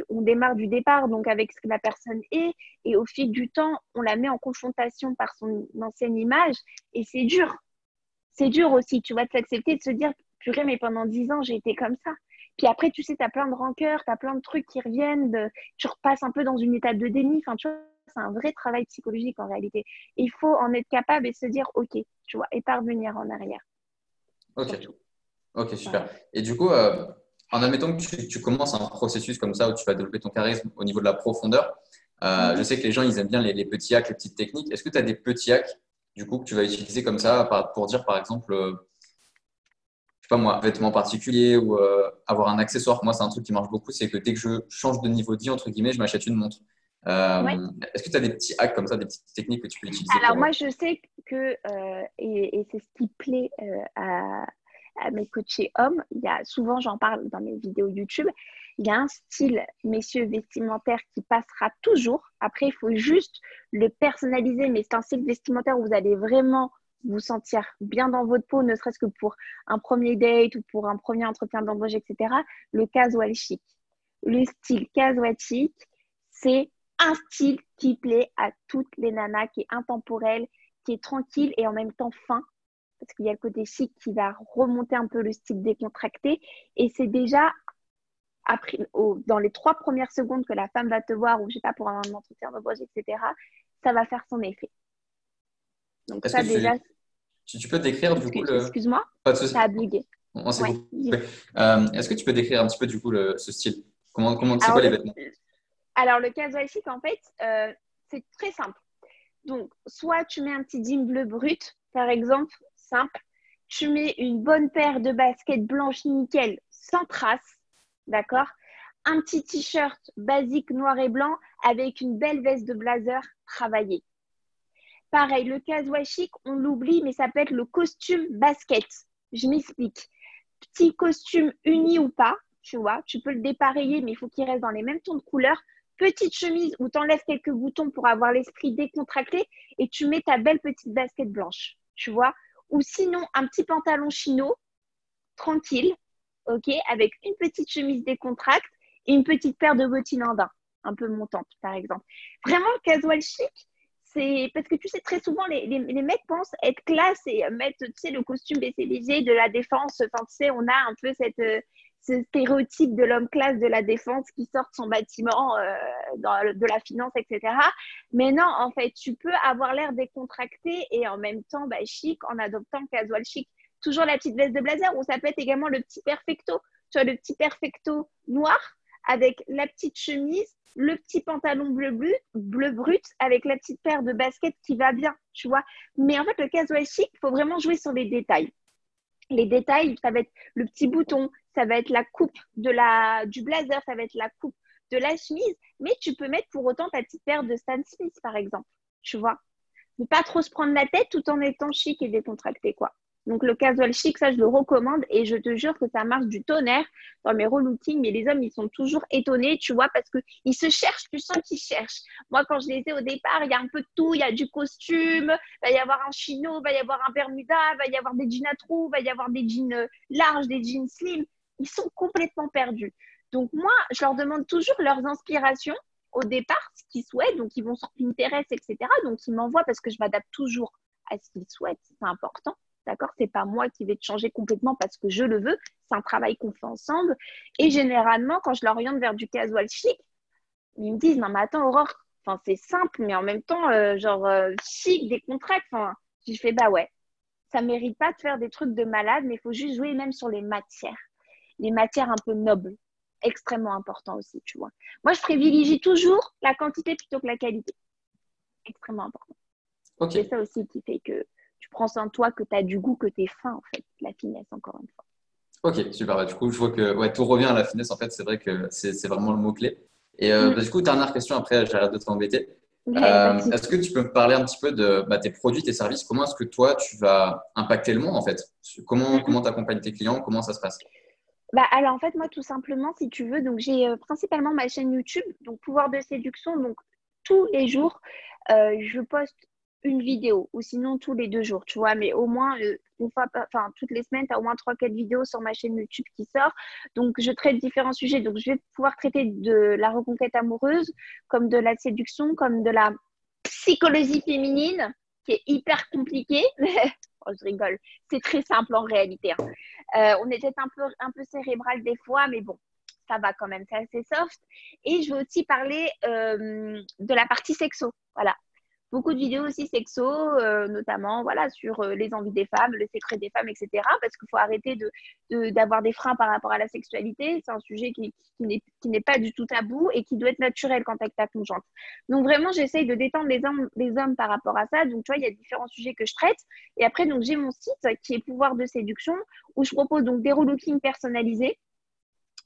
Speaker 2: on démarre du départ, donc avec ce que la personne est, et au fil du temps, on la met en confrontation par son ancienne image, et c'est dur. C'est dur aussi, tu vois, de s'accepter, de se dire, purée, mais pendant dix ans, j'ai été comme ça. Puis après, tu sais, tu as plein de rancœurs, tu as plein de trucs qui reviennent, de... tu repasses un peu dans une étape de déni. Enfin, tu vois, c'est un vrai travail psychologique en réalité. Il faut en être capable et se dire, OK, tu vois, et parvenir en arrière.
Speaker 1: Ok. Ok, super. Et du coup, euh, en admettant que tu, commences un processus comme ça où tu vas développer ton charisme au niveau de la profondeur, euh, mhm. je sais que les gens, ils aiment bien les, petits hacks, les petites techniques. Est-ce que tu as des petits hacks, du coup, que tu vas utiliser comme ça pour dire, par exemple, euh, je sais pas moi, vêtements particuliers ou avoir un accessoire? Moi, c'est un truc qui marche beaucoup, c'est que dès que je change de niveau de vie, entre guillemets, je m'achète une montre. Est-ce que tu as des petits hacks comme ça, des petites techniques que tu peux utiliser
Speaker 2: Alors, moi, je sais que, et, et c'est ce qui plaît à, à mes coachés hommes, il y a souvent, j'en parle dans mes vidéos YouTube, il y a un style, messieurs, vestimentaire qui passera toujours. Après, il faut juste le personnaliser, mais c'est un style vestimentaire où vous allez vraiment vous sentir bien dans votre peau, ne serait-ce que pour un premier date ou pour un premier entretien d'embauche, etc. Le casual chic. Le style casual chic, c'est un style qui plaît à toutes les nanas, qui est intemporel, qui est tranquille et en même temps fin parce qu'il y a le côté chic qui va remonter un peu le style décontracté. Et c'est déjà après, dans les trois premières secondes que la femme va te voir, ou je sais pas, pour un entretien d'embauche, etc., ça va faire son effet.
Speaker 1: Donc ça déjà. Tu, tu, peux décrire du coup le.
Speaker 2: Excuse-moi. Pas de Ça a bugué.
Speaker 1: Euh, est-ce que tu peux décrire un petit peu du coup le, ce style? Comment, comment c'est quoi les vêtements?
Speaker 2: Alors le casual chic, en fait, euh, c'est très simple. Donc, soit tu mets un petit jean bleu brut, par exemple, simple. Tu mets une bonne paire de baskets blanches nickel sans trace, d'accord? Un petit t-shirt basique noir et blanc avec une belle veste de blazer travaillée. Pareil, le casual chic, on l'oublie, mais ça peut être le costume basket. Je m'explique. Petit costume uni ou pas, tu vois, tu peux le dépareiller, mais il faut qu'il reste dans les mêmes tons de couleur. Petite chemise où tu enlèves quelques boutons pour avoir l'esprit décontracté et tu mets ta belle petite basket blanche, tu vois? Ou sinon un petit pantalon chino, tranquille, ok, avec une petite chemise décontracte et une petite paire de bottines en un peu montante par exemple. Vraiment casual chic, c'est parce que tu sais très souvent les, les, mecs pensent être classe et mettre tu sais le costume BCBG de la défense. Enfin tu sais on a un peu cette euh, ce stéréotype de l'homme classe de la défense qui sort de son bâtiment euh, de la finance, etc. Mais non, en fait, tu peux avoir l'air décontracté et en même temps bah, chic en adoptant casual chic. Toujours la petite veste de blazer ou ça peut être également le petit perfecto. Tu vois, le petit perfecto noir avec la petite chemise, le petit pantalon bleu, bleu, bleu brut avec la petite paire de baskets qui va bien, tu vois. Mais en fait, le casual chic, il faut vraiment jouer sur les détails. Les détails, ça va être le petit bouton, ça va être la coupe de la, du blazer, ça va être la coupe de la chemise, mais tu peux mettre pour autant ta petite paire de Stan Smith, par exemple, tu vois? Ne pas trop se prendre la tête tout en étant chic et décontracté, quoi. Donc, le casual chic, ça, je le recommande et je te jure que ça marche du tonnerre dans mes relookings. Mais les hommes, ils sont toujours étonnés, tu vois, parce qu'ils se cherchent, tu sens qu'ils cherchent. Moi, quand je les ai au départ, il y a un peu de tout. Il y a du costume, il va y avoir un chino, il va y avoir un bermuda, il va y avoir des jeans à trous, il va y avoir des jeans euh, larges, des jeans slim ils sont complètement perdus. Donc moi, je leur demande toujours leurs inspirations au départ, ce qu'ils souhaitent. Donc ils vont sur Pinterest, etc. Donc ils m'envoient parce que je m'adapte toujours à ce qu'ils souhaitent. C'est important. D'accord C'est pas moi qui vais te changer complètement parce que je le veux. C'est un travail qu'on fait ensemble. Et généralement, quand je l'oriente vers du casual chic, ils me disent Non, mais attends, Aurore, enfin, c'est simple, mais en même temps, euh, genre euh, chic, des contrats. Enfin, je fais Bah ouais, ça mérite pas de faire des trucs de malade, mais il faut juste jouer même sur les matières les matières un peu nobles, extrêmement important aussi, tu vois. Moi, je privilégie toujours la quantité plutôt que la qualité. Extrêmement important. C'est ça aussi qui fait que tu prends soin de toi, que tu as du goût, que tu es fin, en fait. La finesse, encore une fois.
Speaker 1: Ok, super. Bah, du coup, je vois que ouais, tout revient à la finesse. En fait, c'est vrai que c'est vraiment le mot-clé. Et euh, mm. bah, du coup, dernière question, après, j'arrête de t'embêter. Euh, est-ce que tu peux me parler un petit peu de bah, tes produits, tes services? Comment est-ce que toi, tu vas impacter le monde, en fait? Comment mm-hmm. tu accompagnes tes clients? Comment ça se passe?
Speaker 2: Bah, alors en fait moi tout simplement si tu veux donc j'ai euh, principalement ma chaîne YouTube donc pouvoir de séduction donc tous les jours euh, je poste une vidéo ou sinon tous les deux jours, tu vois, mais au moins euh, une fois, enfin toutes les semaines, tu as au moins 3-4 vidéos sur ma chaîne YouTube qui sort. Donc je traite différents sujets. Donc je vais pouvoir traiter de la reconquête amoureuse, comme de la séduction, comme de la psychologie féminine, qui est hyper compliquée. *laughs* oh, je rigole, c'est très simple en réalité. Hein. Euh, on est peut-être un peu, un peu cérébral des fois, mais bon, ça va quand même, c'est assez soft. Et je vais aussi parler euh, de la partie sexo. Voilà, beaucoup de vidéos aussi sexo, euh, notamment voilà, sur euh, les envies des femmes, le secret des femmes, etc. Parce qu'il faut arrêter d'avoir de, des freins par rapport à la sexualité. C'est un sujet qui, qui n'est pas du tout tabou et qui doit être naturel quand as ta conjointe. Donc vraiment, j'essaye de détendre les hommes, les hommes par rapport à ça. Donc tu vois, il y a différents sujets que je traite. Et après, donc j'ai mon site qui est Pouvoir de séduction où je propose donc des relookings personnalisés.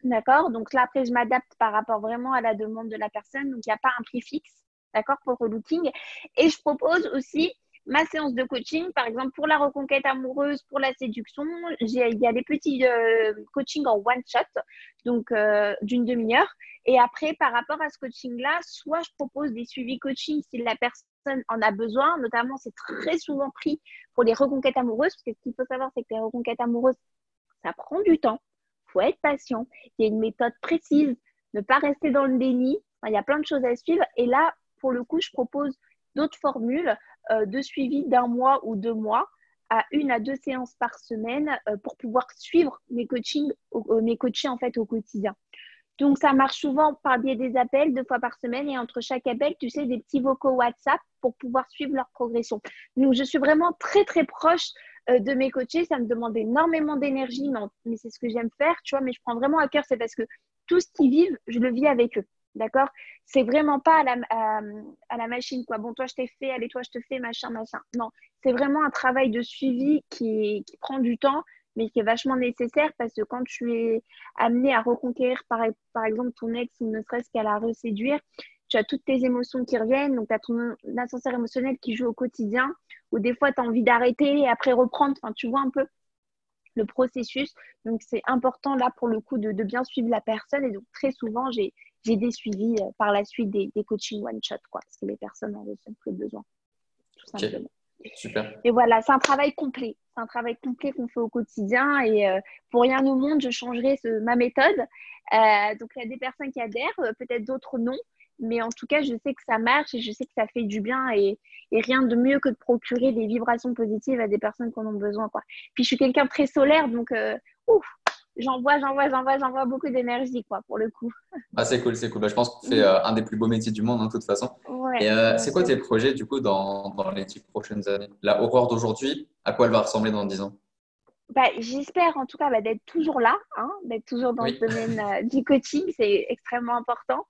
Speaker 2: D'accord? Donc là, après, je m'adapte par rapport vraiment à la demande de la personne. Donc, il n'y a pas un prix fixe d'accord, pour relooking. Et je propose aussi ma séance de coaching, par exemple pour la reconquête amoureuse, pour la séduction, il y a des petits euh, coachings en one shot, donc euh, d'une demi-heure. Et après, par rapport à ce coaching-là, soit je propose des suivis coaching si la personne en a besoin, notamment c'est très souvent pris pour les reconquêtes amoureuses, parce que ce qu'il faut savoir, c'est que les reconquêtes amoureuses, ça prend du temps, il faut être patient, il y a une méthode précise, ne pas rester dans le déni, il y a plein de choses à suivre. Et là, pour le coup, je propose d'autres formules euh, de suivi d'un mois ou deux mois à une à deux séances par semaine euh, pour pouvoir suivre mes coachings, euh, mes coachés en fait au quotidien. Donc, ça marche souvent par biais des appels deux fois par semaine et entre chaque appel, tu sais, des petits vocaux WhatsApp pour pouvoir suivre leur progression. Donc, je suis vraiment très, très proche de mes coachés. Ça me demande énormément d'énergie, mais c'est ce que j'aime faire, tu vois. Mais je prends vraiment à cœur, c'est parce que tout ce qu'ils vivent, je le vis avec eux. D'accord? C'est vraiment pas à la, à, la, machine, quoi. Bon, toi, je t'ai fait, allez, toi, je te fais, machin, machin. Non, c'est vraiment un travail de suivi qui, qui, prend du temps, mais qui est vachement nécessaire parce que quand tu es amené à reconquérir, par, exemple, ton ex ou ne serait-ce qu'à la reséduire, tu as toutes tes émotions qui reviennent, donc tu as ton ascenseur émotionnel qui joue au quotidien, ou des fois, tu as envie d'arrêter et après reprendre. Enfin, tu vois un peu le processus. Donc, c'est important là pour le coup de, de, bien suivre la personne. Et donc, très souvent, j'ai des suivis euh, par la suite des, des coachings one-shot, quoi, parce que les personnes en ressentent plus besoin, tout simplement.
Speaker 1: Super.
Speaker 2: Et voilà, c'est un travail complet. C'est un travail complet qu'on fait au quotidien. Et euh, pour rien au monde, je changerai ce, ma méthode. Euh, donc, il y a des personnes qui adhèrent, peut-être d'autres non. Mais en tout cas, je sais que ça marche et je sais que ça fait du bien. Et, et rien de mieux que de procurer des vibrations positives à des personnes qui en ont besoin. Quoi. Puis, je suis quelqu'un de très solaire. Donc, ouf, j'envoie, j'envoie, j'envoie, j'envoie beaucoup d'énergie, quoi, pour le coup. *laughs*
Speaker 1: Ah, c'est cool, c'est cool. Bah, je pense qu'on fait euh, un des plus beaux métiers du monde, hein, de toute façon. Et euh, c'est quoi tes projets, du coup, dans, dans les dix prochaines années? La horreur d'aujourd'hui, à quoi elle va ressembler dans dix ans?
Speaker 2: Bah, J'espère, en tout cas, bah, d'être toujours là, hein, d'être toujours dans le domaine euh, du coaching. C'est extrêmement important.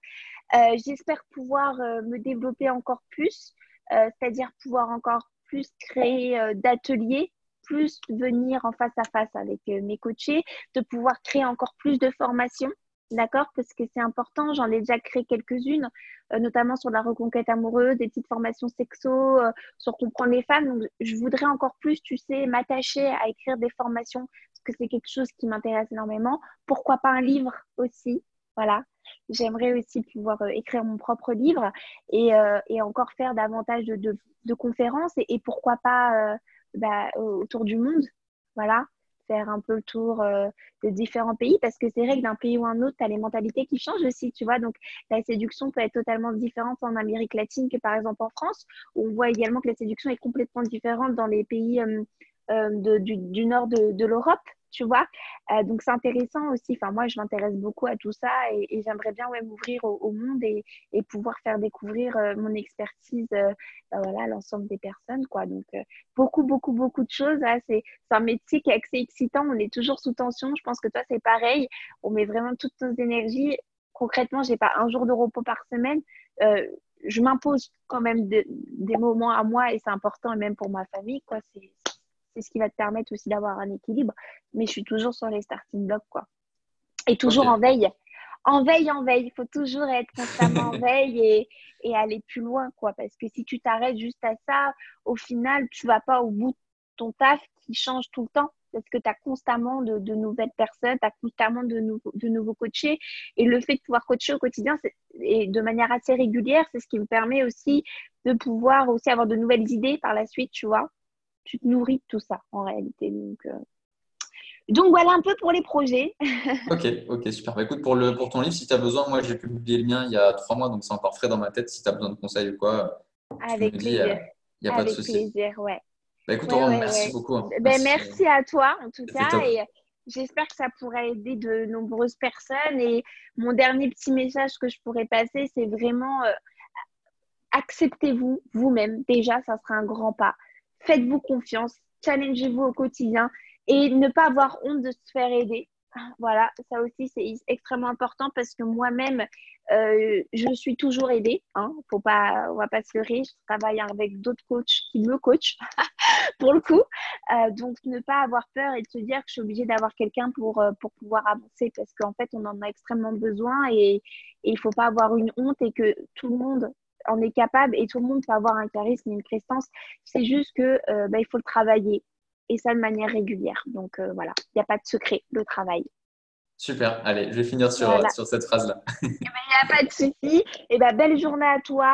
Speaker 2: J'espère pouvoir me développer encore plus, c'est-à-dire pouvoir encore plus créer d'ateliers plus venir en face à face avec euh, mes coachés, de pouvoir créer encore plus de formations. D'accord? Parce que c'est important, j'en ai déjà créé quelques-unes, euh, notamment sur la reconquête amoureuse, des petites formations sexo, euh, sur comprendre les femmes. Donc, je voudrais encore plus, tu sais, m'attacher à écrire des formations, parce que c'est quelque chose qui m'intéresse énormément. Pourquoi pas un livre aussi Voilà. J'aimerais aussi pouvoir écrire mon propre livre et, et encore faire davantage de, conférences et, pourquoi pas bah, autour du monde. Voilà, faire un peu le tour euh, de différents pays parce que c'est vrai que d'un pays ou un autre, tu as les mentalités qui changent aussi, tu vois. Donc, la séduction peut être totalement différente en Amérique latine que par exemple en France, où on voit également que la séduction est complètement différente dans les pays euh, euh, du, nord de l'Europe tu vois. Euh, donc, c'est intéressant aussi. Enfin, moi, je m'intéresse beaucoup à tout ça et, j'aimerais bien ouais, m'ouvrir au, monde et, pouvoir faire découvrir euh, mon expertise euh, bah, voilà, à l'ensemble des personnes. Quoi. Donc, beaucoup, beaucoup, beaucoup de choses. C'est un métier qui est assez excitant. On est toujours sous tension. Je pense que toi, c'est pareil. On met vraiment toutes nos énergies. Concrètement, j'ai pas un jour de repos par semaine. je m'impose quand même des moments à moi et c'est important, et même pour ma famille. Quoi. C'est ce qui va te permettre aussi d'avoir un équilibre. Mais je suis toujours sur les starting blocks, quoi. Et toujours en veille. En veille, en veille. Il faut toujours être constamment en *laughs* veille et, et, aller plus loin, quoi. Parce que si tu t'arrêtes juste à ça, au final, tu vas pas au bout de ton taf qui change tout le temps. parce que tu as constamment de, nouvelles personnes, tu as constamment de, de, nouveaux coachés. Et le fait de pouvoir coacher au quotidien et de manière assez régulière, c'est ce qui me permet aussi de pouvoir aussi avoir de nouvelles idées par la suite, tu vois. Tu te nourris de tout ça en réalité. Donc, euh, donc voilà un peu pour les projets. *laughs*
Speaker 1: ok, ok, super. Bah, écoute, pour, le, pour ton livre, si tu as besoin, moi j'ai publié le mien il y a trois mois, donc c'est encore frais dans ma tête. Si tu as besoin de conseils ou quoi,
Speaker 2: avec plaisir.
Speaker 1: Il n'y a, pas de souci.
Speaker 2: Avec plaisir, ouais.
Speaker 1: Bah, écoute, merci beaucoup. Hein.
Speaker 2: Ben, merci, à toi en tout cas. Et j'espère que ça pourrait aider de nombreuses personnes. Et mon dernier petit message que je pourrais passer, c'est vraiment euh, acceptez-vous vous-même. Déjà, ça sera un grand pas. Faites-vous confiance. Challengez-vous au quotidien et ne pas avoir honte de se faire aider. Voilà, ça aussi c'est extrêmement important parce que moi-même, euh, je suis toujours aidée. Hein. Faut pas, on va pas se leurrer. Je travaille avec d'autres coachs qui me coachent *laughs* pour le coup. Euh, donc ne pas avoir peur et de se dire que je suis obligée d'avoir quelqu'un pour, euh, pour pouvoir avancer parce qu'en fait on en a extrêmement besoin et, il faut pas avoir une honte et que tout le monde en est capable et tout le monde peut avoir un charisme et une prestance. C'est juste que bah, il faut le travailler et ça de manière régulière. Donc euh, voilà, il n'y a pas de secret, le travail.
Speaker 1: Super, allez, je vais finir sur, sur cette phrase-là.
Speaker 2: Eh ben, il n'y a pas de souci. Et eh ben, belle journée à toi.